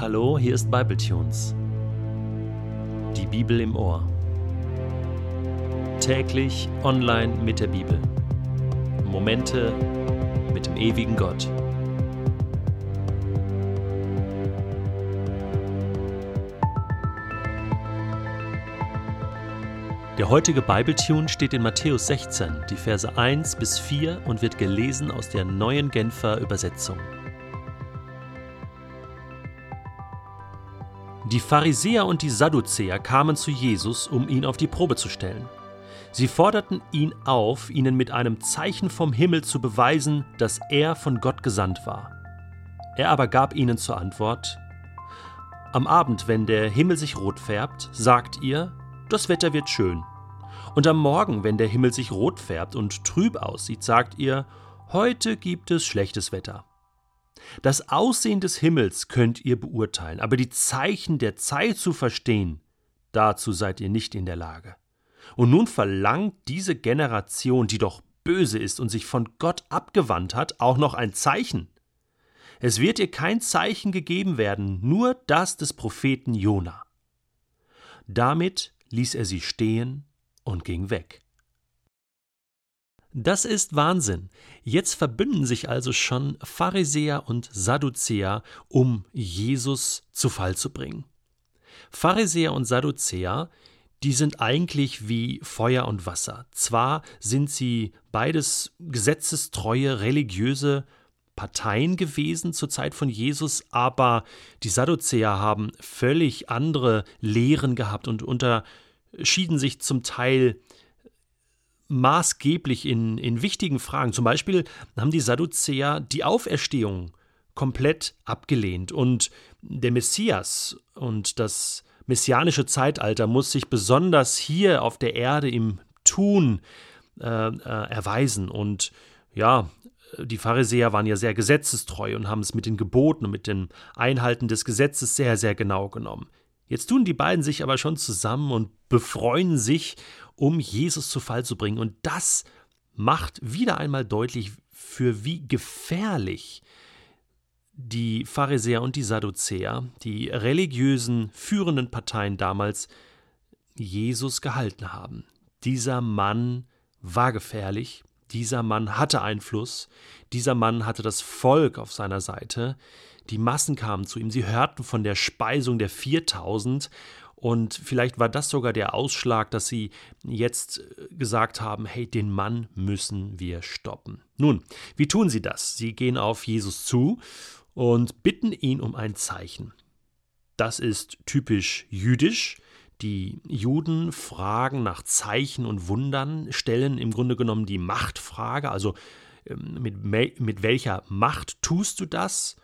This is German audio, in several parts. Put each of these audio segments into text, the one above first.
Hallo, hier ist Bibletunes. Die Bibel im Ohr. Täglich online mit der Bibel. Momente mit dem ewigen Gott. Der heutige Bibletune steht in Matthäus 16, die Verse 1 bis 4 und wird gelesen aus der neuen Genfer Übersetzung. Die Pharisäer und die Sadduzäer kamen zu Jesus, um ihn auf die Probe zu stellen. Sie forderten ihn auf, ihnen mit einem Zeichen vom Himmel zu beweisen, dass er von Gott gesandt war. Er aber gab ihnen zur Antwort Am Abend, wenn der Himmel sich rot färbt, sagt ihr, das Wetter wird schön. Und am Morgen, wenn der Himmel sich rot färbt und trüb aussieht, sagt ihr, heute gibt es schlechtes Wetter. Das Aussehen des Himmels könnt ihr beurteilen, aber die Zeichen der Zeit zu verstehen, dazu seid ihr nicht in der Lage. Und nun verlangt diese Generation, die doch böse ist und sich von Gott abgewandt hat, auch noch ein Zeichen. Es wird ihr kein Zeichen gegeben werden, nur das des Propheten Jona. Damit ließ er sie stehen und ging weg. Das ist Wahnsinn. Jetzt verbünden sich also schon Pharisäer und Sadduzäer, um Jesus zu Fall zu bringen. Pharisäer und Sadduzäer, die sind eigentlich wie Feuer und Wasser. Zwar sind sie beides gesetzestreue religiöse Parteien gewesen zur Zeit von Jesus, aber die Sadduzäer haben völlig andere Lehren gehabt und unterschieden sich zum Teil maßgeblich in, in wichtigen Fragen. Zum Beispiel haben die Sadduzäer die Auferstehung komplett abgelehnt und der Messias und das messianische Zeitalter muss sich besonders hier auf der Erde im Tun äh, äh, erweisen. Und ja, die Pharisäer waren ja sehr gesetzestreu und haben es mit den Geboten und mit dem Einhalten des Gesetzes sehr, sehr genau genommen. Jetzt tun die beiden sich aber schon zusammen und befreuen sich um Jesus zu Fall zu bringen. Und das macht wieder einmal deutlich, für wie gefährlich die Pharisäer und die Sadduzäer, die religiösen führenden Parteien damals, Jesus gehalten haben. Dieser Mann war gefährlich, dieser Mann hatte Einfluss, dieser Mann hatte das Volk auf seiner Seite, die Massen kamen zu ihm, sie hörten von der Speisung der 4000 und vielleicht war das sogar der Ausschlag, dass sie jetzt äh, gesagt haben, hey, den Mann müssen wir stoppen. Nun, wie tun sie das? Sie gehen auf Jesus zu und bitten ihn um ein Zeichen. Das ist typisch jüdisch. Die Juden fragen nach Zeichen und Wundern, stellen im Grunde genommen die Machtfrage, also ähm, mit, mit welcher Macht tust du das?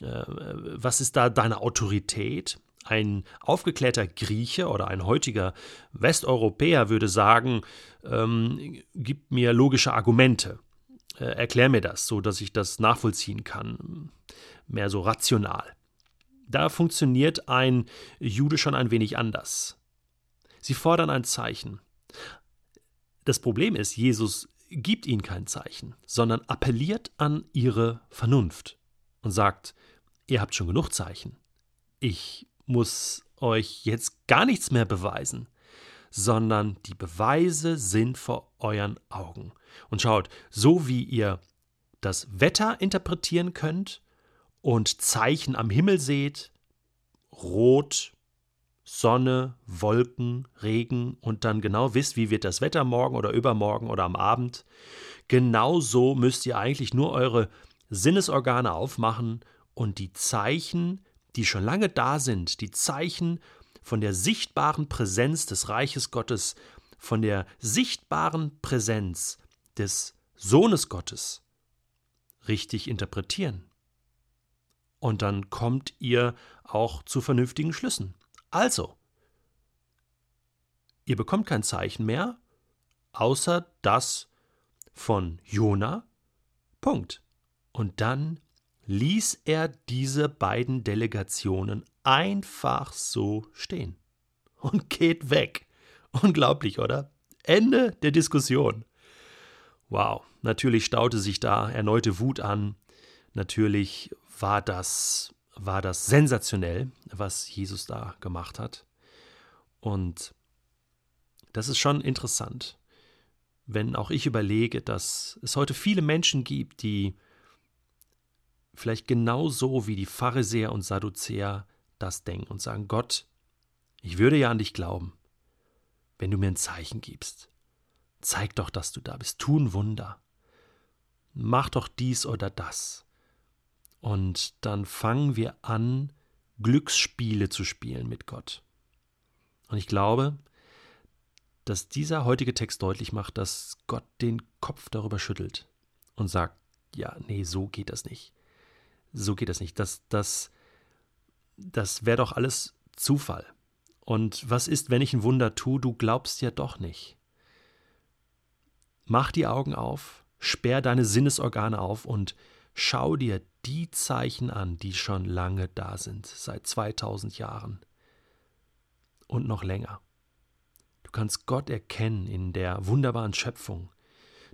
Äh, was ist da deine Autorität? Ein aufgeklärter Grieche oder ein heutiger Westeuropäer würde sagen, ähm, gib mir logische Argumente. Äh, erklär mir das, so dass ich das nachvollziehen kann. Mehr so rational. Da funktioniert ein Jude schon ein wenig anders. Sie fordern ein Zeichen. Das Problem ist, Jesus gibt ihnen kein Zeichen, sondern appelliert an ihre Vernunft und sagt, ihr habt schon genug Zeichen. Ich muss euch jetzt gar nichts mehr beweisen, sondern die Beweise sind vor euren Augen. Und schaut, so wie ihr das Wetter interpretieren könnt und Zeichen am Himmel seht, Rot, Sonne, Wolken, Regen und dann genau wisst, wie wird das Wetter morgen oder übermorgen oder am Abend, genauso müsst ihr eigentlich nur eure Sinnesorgane aufmachen und die Zeichen die schon lange da sind, die Zeichen von der sichtbaren Präsenz des Reiches Gottes, von der sichtbaren Präsenz des Sohnes Gottes richtig interpretieren. Und dann kommt ihr auch zu vernünftigen Schlüssen. Also, ihr bekommt kein Zeichen mehr, außer das von Jona. Punkt. Und dann ließ er diese beiden Delegationen einfach so stehen und geht weg. Unglaublich, oder? Ende der Diskussion. Wow, natürlich staute sich da erneute Wut an. Natürlich war das war das sensationell, was Jesus da gemacht hat. Und das ist schon interessant, wenn auch ich überlege, dass es heute viele Menschen gibt, die vielleicht genauso wie die Pharisäer und Sadduzäer das denken und sagen, Gott, ich würde ja an dich glauben, wenn du mir ein Zeichen gibst. Zeig doch, dass du da bist, tu ein Wunder. Mach doch dies oder das. Und dann fangen wir an, Glücksspiele zu spielen mit Gott. Und ich glaube, dass dieser heutige Text deutlich macht, dass Gott den Kopf darüber schüttelt und sagt, ja, nee, so geht das nicht. So geht das nicht. Das, das, das wäre doch alles Zufall. Und was ist, wenn ich ein Wunder tue? Du glaubst ja doch nicht. Mach die Augen auf, sperr deine Sinnesorgane auf und schau dir die Zeichen an, die schon lange da sind, seit 2000 Jahren und noch länger. Du kannst Gott erkennen in der wunderbaren Schöpfung.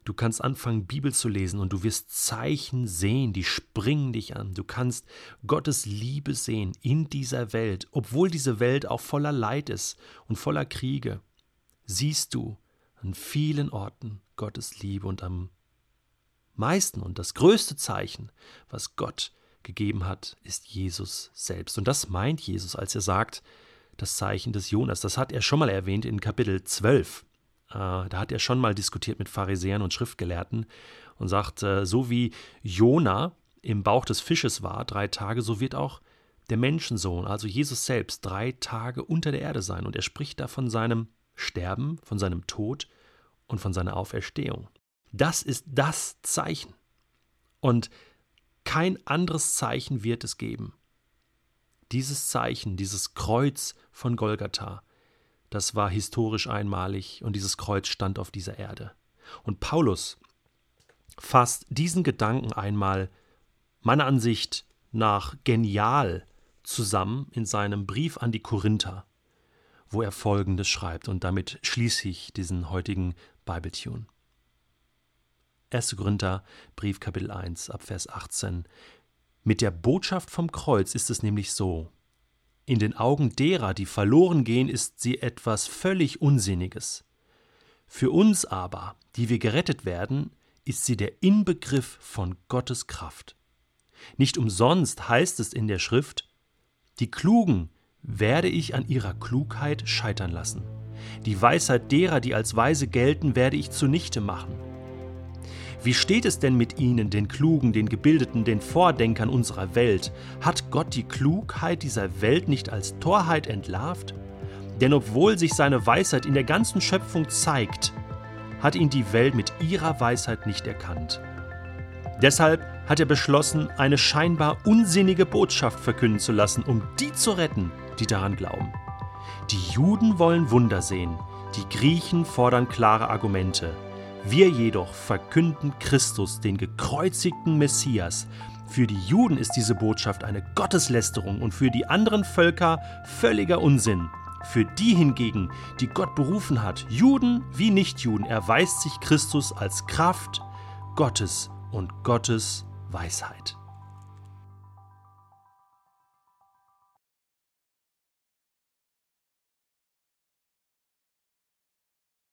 Du kannst anfangen, Bibel zu lesen und du wirst Zeichen sehen, die springen dich an. Du kannst Gottes Liebe sehen in dieser Welt, obwohl diese Welt auch voller Leid ist und voller Kriege. Siehst du an vielen Orten Gottes Liebe und am meisten und das größte Zeichen, was Gott gegeben hat, ist Jesus selbst. Und das meint Jesus, als er sagt, das Zeichen des Jonas. Das hat er schon mal erwähnt in Kapitel 12. Äh, da hat er schon mal diskutiert mit Pharisäern und Schriftgelehrten und sagt, äh, so wie Jona im Bauch des Fisches war, drei Tage, so wird auch der Menschensohn, also Jesus selbst, drei Tage unter der Erde sein. Und er spricht da von seinem Sterben, von seinem Tod und von seiner Auferstehung. Das ist das Zeichen. Und kein anderes Zeichen wird es geben. Dieses Zeichen, dieses Kreuz von Golgatha, das war historisch einmalig und dieses Kreuz stand auf dieser Erde. Und Paulus fasst diesen Gedanken einmal meiner Ansicht nach genial zusammen in seinem Brief an die Korinther, wo er folgendes schreibt und damit schließe ich diesen heutigen Bibletune. 1. Korinther, Brief Kapitel 1, ab Vers 18. Mit der Botschaft vom Kreuz ist es nämlich so. In den Augen derer, die verloren gehen, ist sie etwas völlig Unsinniges. Für uns aber, die wir gerettet werden, ist sie der Inbegriff von Gottes Kraft. Nicht umsonst heißt es in der Schrift, die Klugen werde ich an ihrer Klugheit scheitern lassen. Die Weisheit derer, die als weise gelten, werde ich zunichte machen. Wie steht es denn mit ihnen, den Klugen, den Gebildeten, den Vordenkern unserer Welt? Hat Gott die Klugheit dieser Welt nicht als Torheit entlarvt? Denn obwohl sich seine Weisheit in der ganzen Schöpfung zeigt, hat ihn die Welt mit ihrer Weisheit nicht erkannt. Deshalb hat er beschlossen, eine scheinbar unsinnige Botschaft verkünden zu lassen, um die zu retten, die daran glauben. Die Juden wollen Wunder sehen, die Griechen fordern klare Argumente. Wir jedoch verkünden Christus, den gekreuzigten Messias. Für die Juden ist diese Botschaft eine Gotteslästerung und für die anderen Völker völliger Unsinn. Für die hingegen, die Gott berufen hat, Juden wie Nichtjuden, erweist sich Christus als Kraft Gottes und Gottes Weisheit.